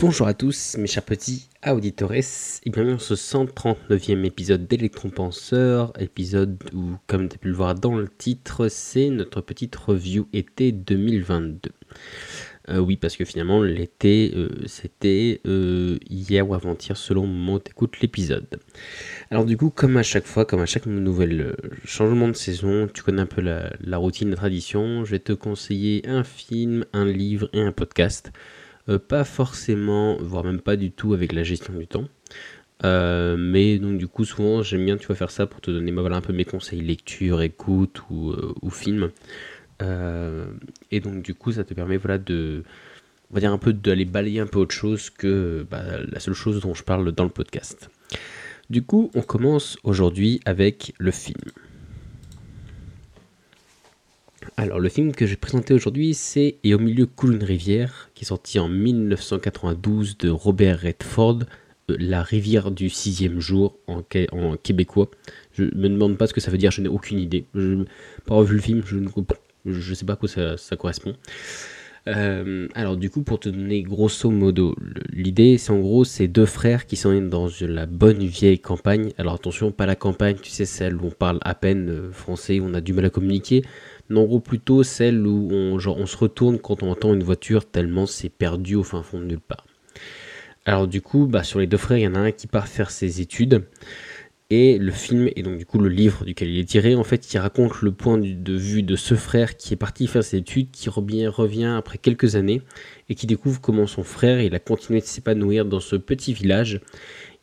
Bonjour à tous mes chers petits auditores et bienvenue dans ce 139e épisode d'Electron Penseur, épisode où comme tu as pu le voir dans le titre c'est notre petite review été 2022. Euh, oui parce que finalement l'été euh, c'était euh, hier ou avant-hier selon le moment où l'épisode. Alors du coup comme à chaque fois, comme à chaque nouvel changement de saison, tu connais un peu la, la routine, la tradition, je vais te conseiller un film, un livre et un podcast. Euh, pas forcément, voire même pas du tout avec la gestion du temps. Euh, mais donc du coup souvent j'aime bien tu vas faire ça pour te donner bah, voilà, un peu mes conseils lecture, écoute ou, euh, film. et donc du coup ça te permet voilà de on un peu d'aller balayer un peu autre chose que bah, la seule chose dont je parle dans le podcast. Du coup on commence aujourd'hui avec le film. Alors, le film que j'ai présenté aujourd'hui, c'est Et au milieu coule une rivière, qui est sorti en 1992 de Robert Redford, euh, La rivière du sixième jour en, québécois. Je me demande pas ce que ça veut dire, je n'ai aucune idée. Je n'ai pas revu le film, je ne sais pas à quoi ça, correspond. Euh, alors du coup, pour te donner grosso modo, l'idée, c'est en gros, c'est deux frères qui sont dans la bonne vieille campagne. Alors attention, pas la campagne, tu sais, celle où on parle à peine euh, français, où on a du mal à communiquer gros plutôt celle où on, se retourne quand on entend une voiture tellement c'est perdu au fin fond de nulle part. Alors du coup, bah, sur les deux frères, il y en a un qui part faire ses études. Et le film, et donc du coup le livre duquel il est tiré, en fait, il raconte le point de vue de ce frère qui est parti faire ses études, qui revient après quelques années, et qui découvre comment son frère, il a continué de s'épanouir dans ce petit village.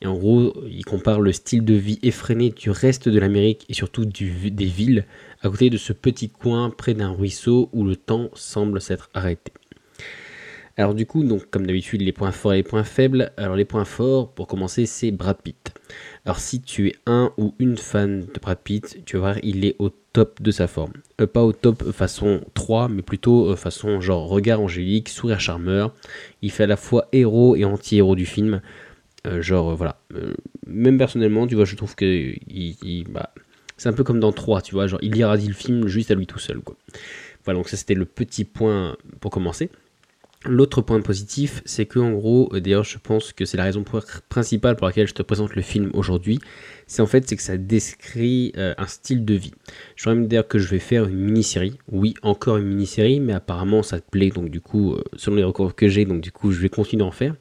Et en gros, il compare le style de vie effréné du reste de l'Amérique et surtout des villes à côté de ce petit coin près d'un ruisseau où le temps semble s'être arrêté. Alors du coup, donc comme d'habitude, les points forts et les points faibles. Alors les points forts, pour commencer, c'est Brad Pitt. Alors si tu es un ou une fan de Brad Pitt, tu vas voir, il est au top de sa forme. Euh, pas au top façon 3, mais plutôt euh, façon genre regard angélique, sourire charmeur. Il fait à la fois héros et anti-héros du film. Euh, genre voilà. même personnellement, tu vois, je trouve que bah, c'est un peu comme dans 3, tu vois, genre il irradie le film juste à lui tout seul, quoi. Voilà, donc ça c'était le petit point pour commencer. L'autre point positif, c'est que en gros, euh, d'ailleurs, je pense que c'est la raison principale pour laquelle je te présente le film aujourd'hui. C'est en fait, c'est que ça décrit euh, un style de vie. Je voudrais me dire que je vais faire une mini-série. Oui, encore une mini-série, mais apparemment ça te plaît, donc du coup, euh, selon les recours que j'ai, donc du coup, je vais continuer à en faire.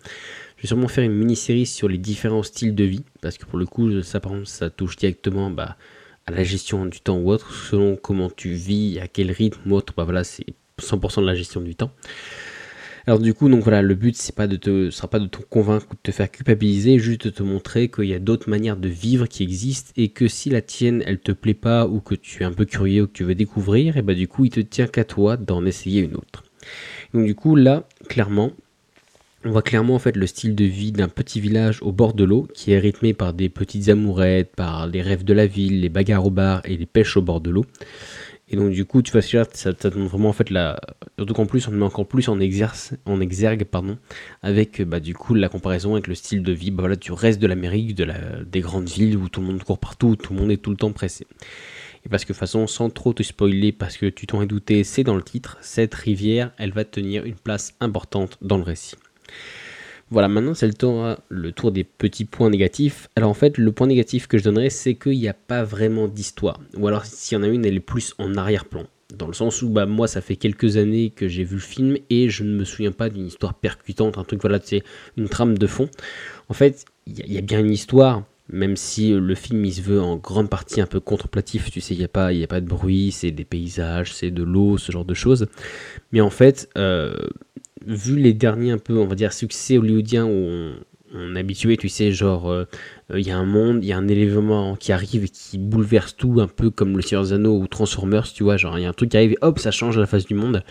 Je vais sûrement faire une mini-série sur les différents styles de vie, parce que pour le coup, ça par exemple, ça touche directement bah, à la gestion du temps ou autre, selon comment tu vis, à quel rythme ou autre, bah voilà, c'est 100% de la gestion du temps. Alors du coup, donc voilà, le but c'est pas sera pas de te convaincre ou de te faire culpabiliser, juste de te montrer qu'il y a d'autres manières de vivre qui existent et que si la tienne elle te plaît pas ou que tu es un peu curieux ou que tu veux découvrir, et bah du coup il te tient qu'à toi d'en essayer une autre. Donc du coup là, clairement, on voit clairement en fait le style de vie d'un petit village au bord de l'eau qui est rythmé par des petites amourettes, par les rêves de la ville, les bagarres au bar et les pêches au bord de l'eau. Et donc du coup, tu vas ça, ça donne vraiment en fait la, surtout qu'en plus on met encore plus en exergue pardon, avec bah du coup la comparaison avec le style de vie, bah voilà, du reste de l'Amérique, de la, des grandes villes où tout le monde court partout, où tout le monde est tout le temps pressé. Et parce que de façon, sans trop te spoiler, parce que tu t'en es douté, c'est dans le titre, cette rivière, elle va tenir une place importante dans le récit. Voilà, maintenant c'est le tour, le tour des petits points négatifs. Alors en fait, le point négatif que je donnerais, c'est qu'il n'y a pas vraiment d'histoire. Ou alors s'il y en a une, elle est plus en arrière-plan. Dans le sens où bah, moi, ça fait quelques années que j'ai vu le film et je ne me souviens pas d'une histoire percutante, un truc, voilà, c'est une trame de fond. En fait, il y, a bien une histoire, même si le film il se veut en grande partie un peu contemplatif, tu sais, il n'y a, pas, a pas de bruit, c'est des paysages, c'est de l'eau, ce genre de choses. Mais en fait, euh, vu les derniers un peu, on va dire, succès hollywoodiens où on, habitué, tu sais, genre, euh, il y a un monde, il y a un élément qui arrive et qui bouleverse tout, un peu comme le Seigneur Zano ou Transformers, tu vois, genre, il y a un truc qui arrive et hop, ça change la face du monde.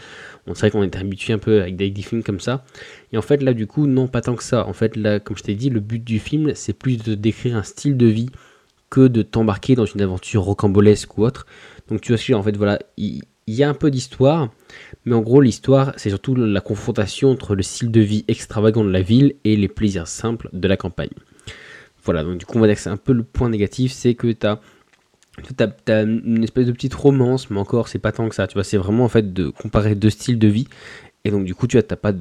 On sait qu'on est habitué un peu avec des, films comme ça. Et en fait, là, du coup, non, pas tant que ça. En fait, là, comme je t'ai dit, le but du film, c'est plus de décrire un style de vie que de t'embarquer dans une aventure rocambolesque ou autre. Donc, tu vois, en fait, voilà, il y a un peu d'histoire, mais en gros, l'histoire, c'est surtout la confrontation entre le style de vie extravagant de la ville et les plaisirs simples de la campagne. Voilà, donc du coup, on va dire que c'est un peu le point négatif, c'est que tu as, une espèce de petite romance, mais encore, c'est pas tant que ça. Tu vois, c'est vraiment en fait de comparer deux styles de vie Et donc du coup, tu n'as pas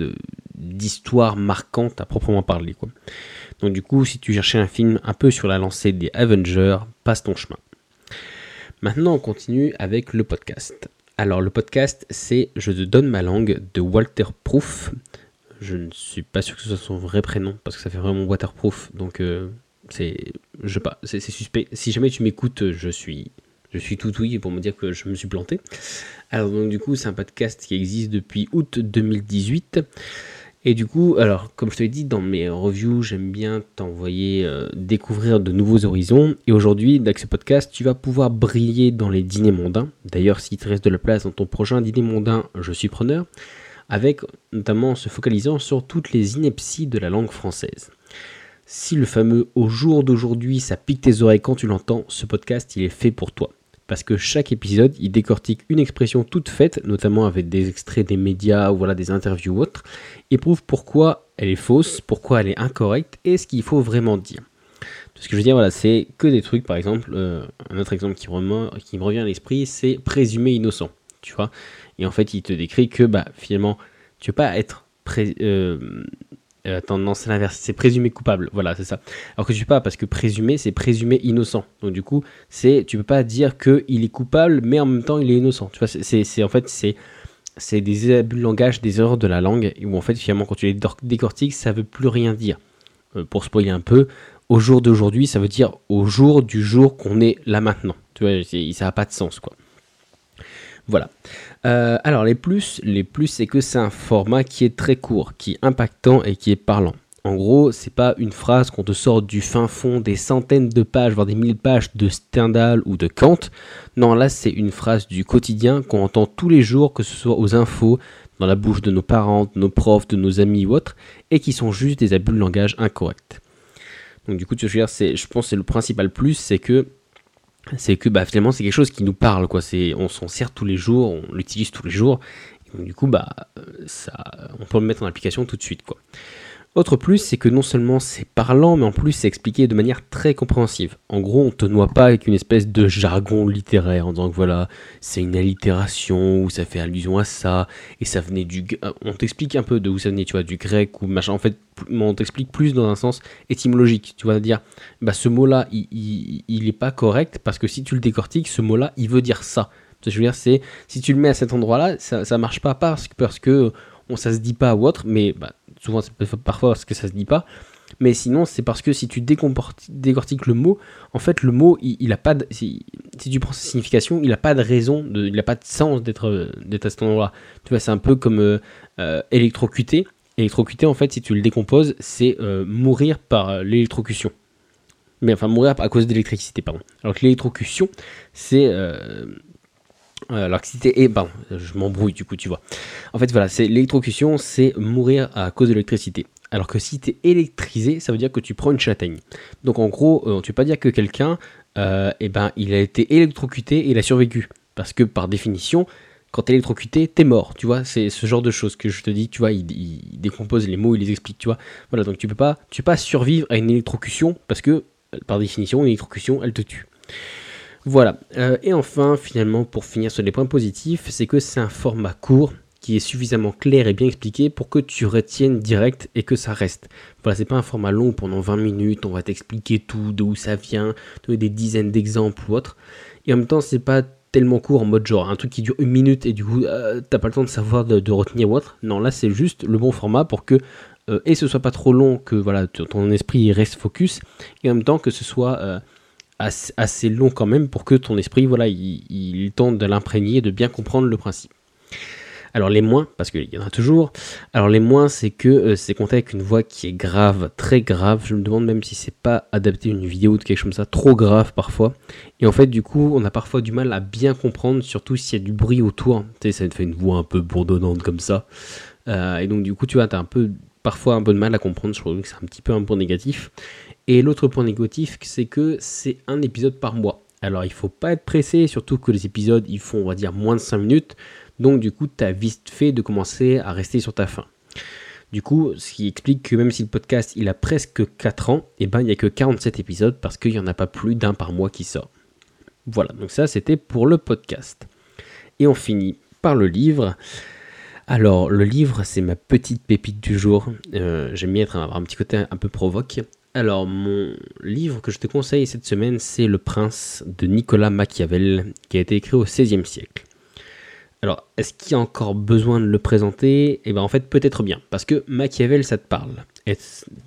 d'histoire marquante à proprement parler. Donc du coup, si tu cherchais un film un peu sur la lancée des Avengers, passe ton chemin. Maintenant, on continue avec le podcast. Alors le podcast, c'est Je te donne ma langue de Walter Proof. Je ne suis pas sûr que ce soit son vrai prénom parce que ça fait vraiment waterproof. Donc euh, c'est je pas, c'est suspect. Si jamais tu m'écoutes, je suis je suis tout oui pour me dire que je me suis planté. Alors donc du coup, c'est un podcast qui existe depuis août 2018. Et du coup, alors comme je te l'ai dit dans mes reviews, j'aime bien t'envoyer euh, découvrir de nouveaux horizons. Et aujourd'hui, avec ce podcast, tu vas pouvoir briller dans les dîners mondains. D'ailleurs, s'il te reste de la place dans ton prochain dîner mondain, je suis preneur. Avec notamment en se focalisant sur toutes les inepties de la langue française. Si le fameux au jour d'aujourd'hui, ça pique tes oreilles quand tu l'entends, ce podcast, il est fait pour toi parce que chaque épisode, il décortique une expression toute faite, notamment avec des extraits des médias ou voilà, des interviews ou autres, et prouve pourquoi elle est fausse, pourquoi elle est incorrecte et ce qu'il faut vraiment dire. Ce que je veux dire, c'est que des trucs, par exemple, euh, un autre exemple qui, me revient à l'esprit, c'est présumé innocent, tu vois. Et en fait, il te décrit que, bah, finalement, tu veux pas être euh, attends, non, c'est l'inverse, c'est présumé coupable, voilà, c'est ça. Alors que tu peux pas, parce que présumé, c'est présumé innocent. Donc du coup, c'est, tu peux pas dire qu'il est coupable, mais en même temps, il est innocent. Tu vois, c'est, en fait, c'est, c'est des abus de langage, des erreurs de la langue, où en fait, finalement, quand tu les décortiques, ça veut plus rien dire. Euh, pour spoiler un peu, au jour d'aujourd'hui, ça veut dire au jour du jour qu'on est là maintenant. Tu vois, ça n'a pas de sens, quoi. Voilà. Euh, alors les plus, les plus c'est que c'est un format qui est très court, qui est impactant et qui est parlant. En gros, c'est pas une phrase qu'on te sort du fin fond des centaines de pages, voire des mille pages de Stendhal ou de Kant. Non, là, c'est une phrase du quotidien qu'on entend tous les jours, que ce soit aux infos, dans la bouche de nos parents, de nos profs, de nos amis ou autres, et qui sont juste des abus de langage incorrects. Donc du coup, tu veux dire, je pense que c'est le principal plus, c'est que c'est que bah, finalement c'est quelque chose qui nous parle quoi. C'est on s'en sert tous les jours on l'utilise tous les jours. Et du coup bah euh, ça on peut le mettre en application tout de suite quoi autre plus, c'est que non seulement c'est parlant, mais en plus c'est expliqué de manière très compréhensive. En gros, on te noie pas avec une espèce de jargon littéraire en disant que voilà, c'est une allitération ou ça fait allusion à ça et ça venait du. Euh, on t'explique un peu de où ça venait, tu vois, du grec ou machin. En fait, on t'explique plus dans un sens étymologique. Tu vas dire, bah ce mot-là, il, il, est pas correct parce que si tu le décortiques, ce mot-là, il veut dire ça. Je veux dire, c'est si tu le mets à cet endroit-là, ça, ça marche pas parce que, parce que on, ça se dit pas ou autre, mais bah, souvent c'est parfois parce que ça se dit pas. Mais sinon, c'est parce que si tu décortiques le mot, en fait, le mot, il, a pas de, si, tu prends sa signification, il n'a pas de raison, de, il n'a pas de sens d'être à cet endroit-là. Tu vois, c'est un peu comme euh, euh, électrocuté. Électrocuté, en fait, si tu le décomposes, c'est euh, mourir par l'électrocution. Mais enfin, mourir à cause d'électricité, pardon. Alors que l'électrocution, c'est alors que si t'es... pardon, je m'embrouille du coup, tu vois. En fait, voilà, c'est l'électrocution, c'est mourir à cause de l'électricité. Alors que si tu es électrisé, ça veut dire que tu prends une châtaigne. Donc en gros, euh, tu peux pas dire que quelqu'un, euh, eh ben, il a été électrocuté et il a survécu. Parce que par définition, quand t'es électrocuté, t'es mort, tu vois. C'est ce genre de choses que je te dis, tu vois, il, décompose les mots, il les explique, tu vois. Voilà, donc tu peux pas, tu peux pas survivre à une électrocution parce que, par définition, une électrocution, elle te tue. Voilà. Euh, et enfin, finalement, pour finir sur les points positifs, c'est que c'est un format court qui est suffisamment clair et bien expliqué pour que tu retiennes direct et que ça reste. Voilà, c'est pas un format long pendant 20 minutes, on va t'expliquer tout, d'où ça vient, donner des dizaines d'exemples ou autre. Et en même temps, c'est pas tellement court en mode genre un truc qui dure une minute et du coup euh, t'as pas le temps de savoir de, retenir ou autre. Non, là c'est juste le bon format pour que euh, et ce soit pas trop long, que voilà ton esprit reste focus et en même temps que ce soit assez, long quand même pour que ton esprit, voilà, il, tente de l'imprégner, de bien comprendre le principe. Alors les moins, parce qu'il y en a toujours. Alors les moins, c'est que euh, c'est compté avec une voix qui est grave, très grave. Je me demande même si c'est pas adapté une vidéo de quelque chose comme ça, trop grave parfois. Et en fait, du coup, on a parfois du mal à bien comprendre, surtout s'il y a du bruit autour. Tu sais, ça te fait une voix un peu bourdonnante comme ça. Euh, et donc du coup, tu vois, t'as un peu, parfois un peu de mal à comprendre. Je trouve que c'est un petit peu un point négatif. Et l'autre point négatif, c'est que c'est un épisode par mois. Alors il faut pas être pressé, surtout que les épisodes ils font on va dire moins de 5 minutes. Donc du coup tu as vite fait de commencer à rester sur ta fin. Du coup, ce qui explique que même si le podcast il a presque 4 ans, et eh ben il n'y a que 47 épisodes parce qu'il n'y en a pas plus d'un par mois qui sort. Voilà, donc ça c'était pour le podcast. Et on finit par le livre. Alors, le livre, c'est ma petite pépite du jour. Euh, j'aime bien être, un petit côté un peu provoque. Alors, mon livre que je te conseille cette semaine, c'est Le Prince de Nicolas Machiavel, qui a été écrit au XVIe siècle. Alors, est-ce qu'il y a encore besoin de le présenter? Eh bien, en fait, peut-être bien, parce que Machiavel, ça te parle.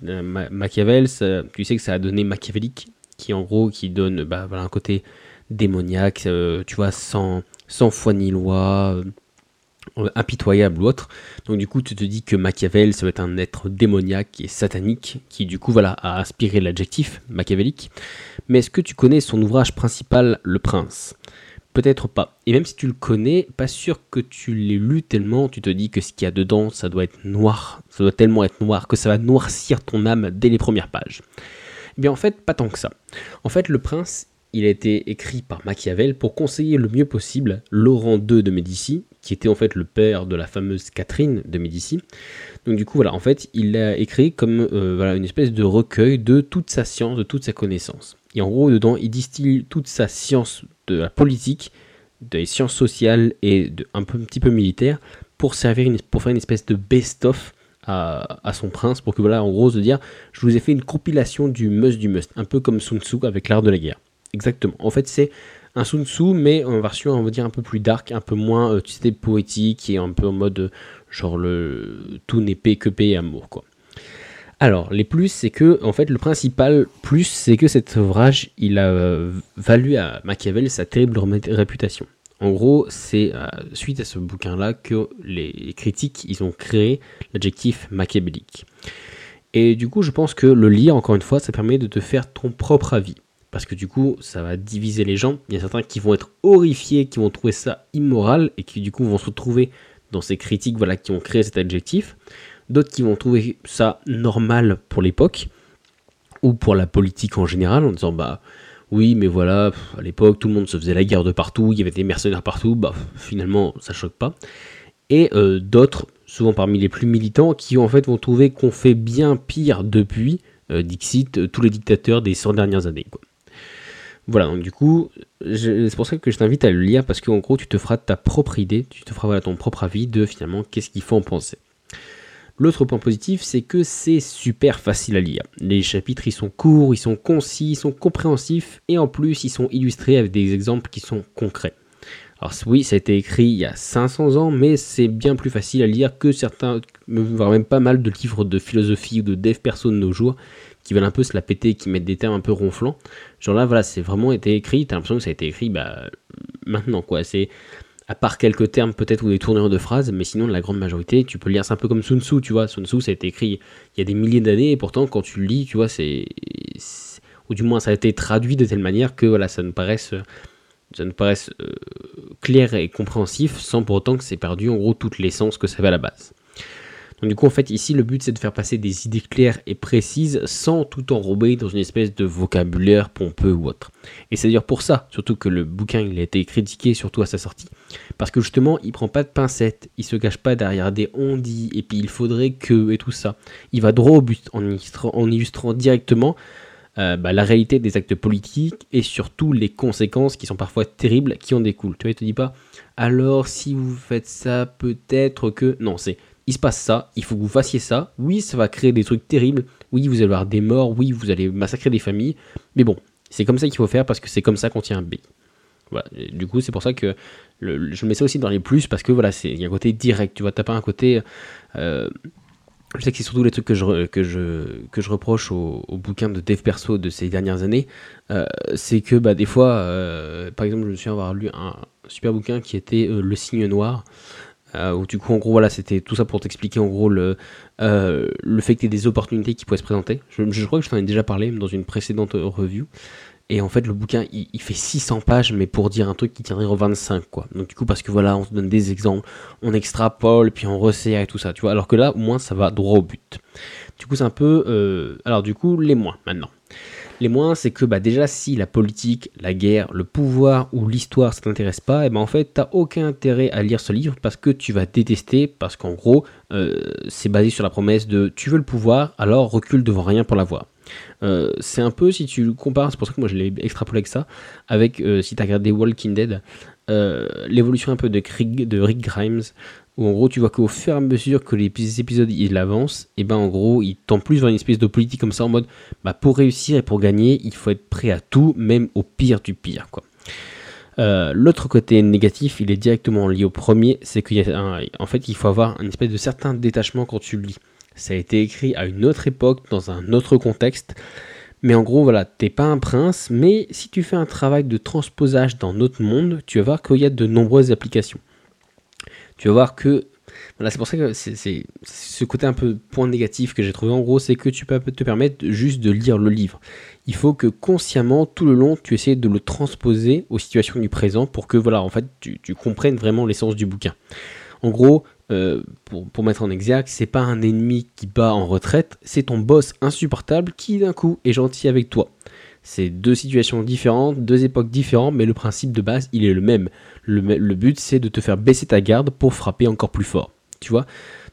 Euh, Machiavel, tu sais que ça a donné machiavélique, qui en gros, qui donne bah, voilà, un côté démoniaque, euh, tu vois, sans, foi ni loi, euh, impitoyable ou autre. Donc du coup, tu te dis que Machiavel, ça va être un être démoniaque et satanique, qui du coup, voilà, a inspiré l'adjectif machiavélique. Mais est-ce que tu connais son ouvrage principal, Le Prince? Peut-être pas. Et même si tu le connais, pas sûr que tu l'aies lu tellement, tu te dis que ce qu'il y a dedans, ça doit être noir, ça doit tellement être noir que ça va noircir ton âme dès les premières pages. Eh bien en fait, pas tant que ça. En fait, Le Prince, il a été écrit par Machiavel pour conseiller le mieux possible Laurent II de Médicis, qui était en fait le père de la fameuse Catherine de Médicis. Donc du coup voilà, en fait, il l'a écrit comme euh, voilà, une espèce de recueil de toute sa science, de toute sa connaissance. Et en gros, dedans, il distille toute sa science de la politique, des sciences sociales et un, peu, un petit peu militaire pour, servir pour faire une espèce de best-of à, à, son prince, pour que voilà, en gros, de dire, je vous ai fait une compilation du must du must, un peu comme Sun Tzu avec l'art de la guerre. Exactement. En fait, c'est un Sun Tzu, mais en version, on va dire, un peu plus dark, un peu moins, euh, poétique et un peu en mode, euh, genre, le tout n'est paix que paix et amour, quoi. Alors, les plus, c'est que, en fait, le principal plus, c'est que cet ouvrage, il a euh, valu à Machiavel sa terrible réputation. En gros, c'est suite à ce bouquin-là que les critiques, ils ont créé l'adjectif machiavélique. Et du coup, je pense que le lire, encore une fois, ça permet de te faire ton propre avis parce que du coup, ça va diviser les gens. Il y a certains qui vont être horrifiés, qui vont trouver ça immoral, et qui du coup vont se retrouver dans ces critiques voilà, qui ont créé cet adjectif. D'autres qui vont trouver ça normal pour l'époque, ou pour la politique en général, en disant bah oui, mais voilà, à l'époque, tout le monde se faisait la guerre de partout, il y avait des mercenaires partout, bah finalement, ça choque pas. Et euh, d'autres, souvent parmi les plus militants, qui en fait vont trouver qu'on fait bien pire depuis, euh, Dixit, euh, tous les dictateurs des 100 dernières années. Quoi. Voilà, donc du coup, c'est pour ça que je t'invite à le lire parce qu'en gros, tu te feras ta propre idée, tu te feras voilà, ton propre avis de finalement qu'est-ce qu'il faut en penser. L'autre point positif, c'est que c'est super facile à lire. Les chapitres, ils sont courts, ils sont concis, ils sont compréhensifs et en plus, ils sont illustrés avec des exemples qui sont concrets. Alors oui, ça a été écrit il y a 500 ans, mais c'est bien plus facile à lire que certains, voire même pas mal de livres de philosophie ou de dev perso de nos jours, qui veulent un peu se la péter, qui mettent des termes un peu ronflants. Genre là, voilà, c'est vraiment été écrit, t'as l'impression que ça a été écrit bah, maintenant, quoi. C'est à part quelques termes peut-être ou des tournures de phrases, mais sinon la grande majorité, tu peux lire, c'est un peu comme Sun Tzu, tu vois. Sun Tzu, ça a été écrit il y a des milliers d'années, et pourtant quand tu le lis, tu vois, c'est, ou du moins ça a été traduit de telle manière que voilà, ça nous paraisse, ça nous paraisse euh, clair et compréhensif, sans pour autant que c'est perdu en gros toute l'essence que ça avait à la base. Donc du coup, en fait, ici, le but, c'est de faire passer des idées claires et précises sans tout enrober dans une espèce de vocabulaire pompeux ou autre. Et c'est d'ailleurs pour ça, surtout que le bouquin, il a été critiqué, surtout à sa sortie. Parce que justement, il prend pas de pincettes, il se cache pas derrière des on dit, et puis il faudrait que, et tout ça. Il va droit au but en illustrant, directement euh, bah, la réalité des actes politiques et surtout les conséquences qui sont parfois terribles qui en découlent. Tu vois, il te dit pas, alors si vous faites ça, peut-être que... Non, c'est il se passe ça, il faut que vous fassiez ça. Oui, ça va créer des trucs terribles. Oui, vous allez avoir des morts. Oui, vous allez massacrer des familles. Mais bon, c'est comme ça qu'il faut faire parce que c'est comme ça qu'on tient un B. Voilà. du coup, c'est pour ça que je mets ça aussi dans les plus parce que voilà, il y a un côté direct. Tu vois, t'as pas un côté. Euh, je sais que c'est surtout les trucs que je, que je, que je reproche au, bouquin de dev perso de ces dernières années. Euh, c'est que bah, des fois, euh, par exemple, je me souviens avoir lu un super bouquin qui était Le signe noir. Euh, où du coup, en gros, voilà, c'était tout ça pour t'expliquer en gros le, euh, le fait que tu des opportunités qui pourraient se présenter. Je, crois que je t'en ai déjà parlé dans une précédente review. Et en fait, le bouquin, il, fait 600 pages, mais pour dire un truc qui tiendrait en 25, quoi. Donc, du coup, parce que voilà, on se donne des exemples, on extrapole, puis on resserre et tout ça, tu vois. Alors que là, au moins, ça va droit au but. Du coup, c'est un peu. Euh, alors, du coup, les moins maintenant. Les moins, c'est que bah, déjà, si la politique, la guerre, le pouvoir ou l'histoire, ça t'intéresse pas, et eh ben en fait, t'as aucun intérêt à lire ce livre parce que tu vas détester, parce qu'en gros, euh, c'est basé sur la promesse de tu veux le pouvoir, alors recule devant rien pour l'avoir. Euh, c'est un peu, si tu compares, c'est pour ça que moi je l'ai extrapolé avec ça, avec euh, si tu as regardé Walking Dead, l'évolution un peu de, de Rick Grimes, où en gros tu vois qu'au fur et à mesure que les épisodes ils avancent, et ben en gros ils tendent plus vers une espèce de politique comme ça en mode bah pour réussir et pour gagner il faut être prêt à tout, même au pire du pire quoi. Euh, l'autre côté négatif, il est directement lié au premier, c'est qu'en fait il faut avoir un espèce de certain détachement quand tu le lis. Ça a été écrit à une autre époque, dans un autre contexte, mais en gros, voilà, t'es pas un prince, mais si tu fais un travail de transposage dans notre monde, tu vas voir qu'il y a de nombreuses applications. Tu vas voir que voilà, c'est pour ça que c'est ce côté un peu point négatif que j'ai trouvé en gros, c'est que tu peux te permettre juste de lire le livre. Il faut que consciemment, tout le long, tu essaies de le transposer aux situations du présent pour que voilà, en fait, tu, tu comprennes vraiment l'essence du bouquin. En gros, euh, pour, mettre en exergue, c'est pas un ennemi qui bat en retraite, c'est ton boss insupportable qui d'un coup est gentil avec toi. C'est deux situations différentes, deux époques différentes, mais le principe de base, il est le même. Le, but, c'est de te faire baisser ta garde pour frapper encore plus fort. Tu vois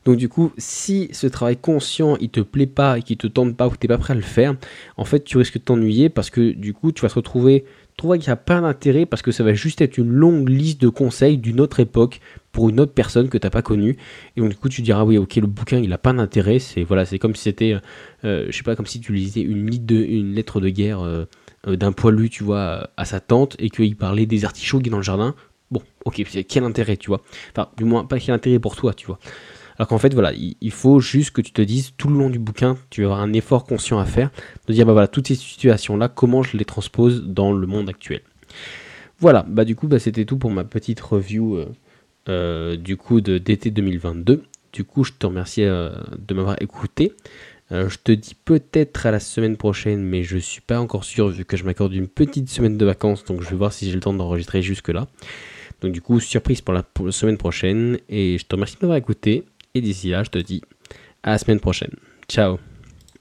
donc du coup, si ce travail conscient, il te plaît pas et qu'il te tente pas ou que t'es pas prêt à le faire, en fait, tu risques de t'ennuyer parce que du coup, tu vas te retrouver trouver qu'il n'y a pas d'intérêt parce que ça va juste être une longue liste de conseils d'une autre époque pour une autre personne que tu n'as pas connue. Et donc du coup tu diras oui ok le bouquin il n'a pas d'intérêt. C'est voilà c'est comme si c'était euh, je sais pas comme si tu lisais une, de, une lettre de guerre euh, euh, d'un poilu tu vois à sa tante et qu'il parlait des artichauts qui dans le jardin. Bon ok quel intérêt tu vois. Enfin du moins pas quel intérêt pour toi tu vois. Alors qu'en fait, voilà, il faut juste que tu te dises tout le long du bouquin, tu vas avoir un effort conscient à faire, de dire, bah voilà, toutes ces situations-là, comment je les transpose dans le monde actuel. Voilà, bah du coup, bah, c'était tout pour ma petite review euh, euh, du coup d'été 2022. Du coup, je te remercie euh, de m'avoir écouté. je te dis peut-être à la semaine prochaine, mais je suis pas encore sûr vu que je m'accorde une petite semaine de vacances, donc je vais voir si j'ai le temps d'enregistrer jusque là. Donc du coup, surprise pour la semaine prochaine, et je te remercie de m'avoir écouté. Et d'ici là, je te dis à la semaine prochaine. Ciao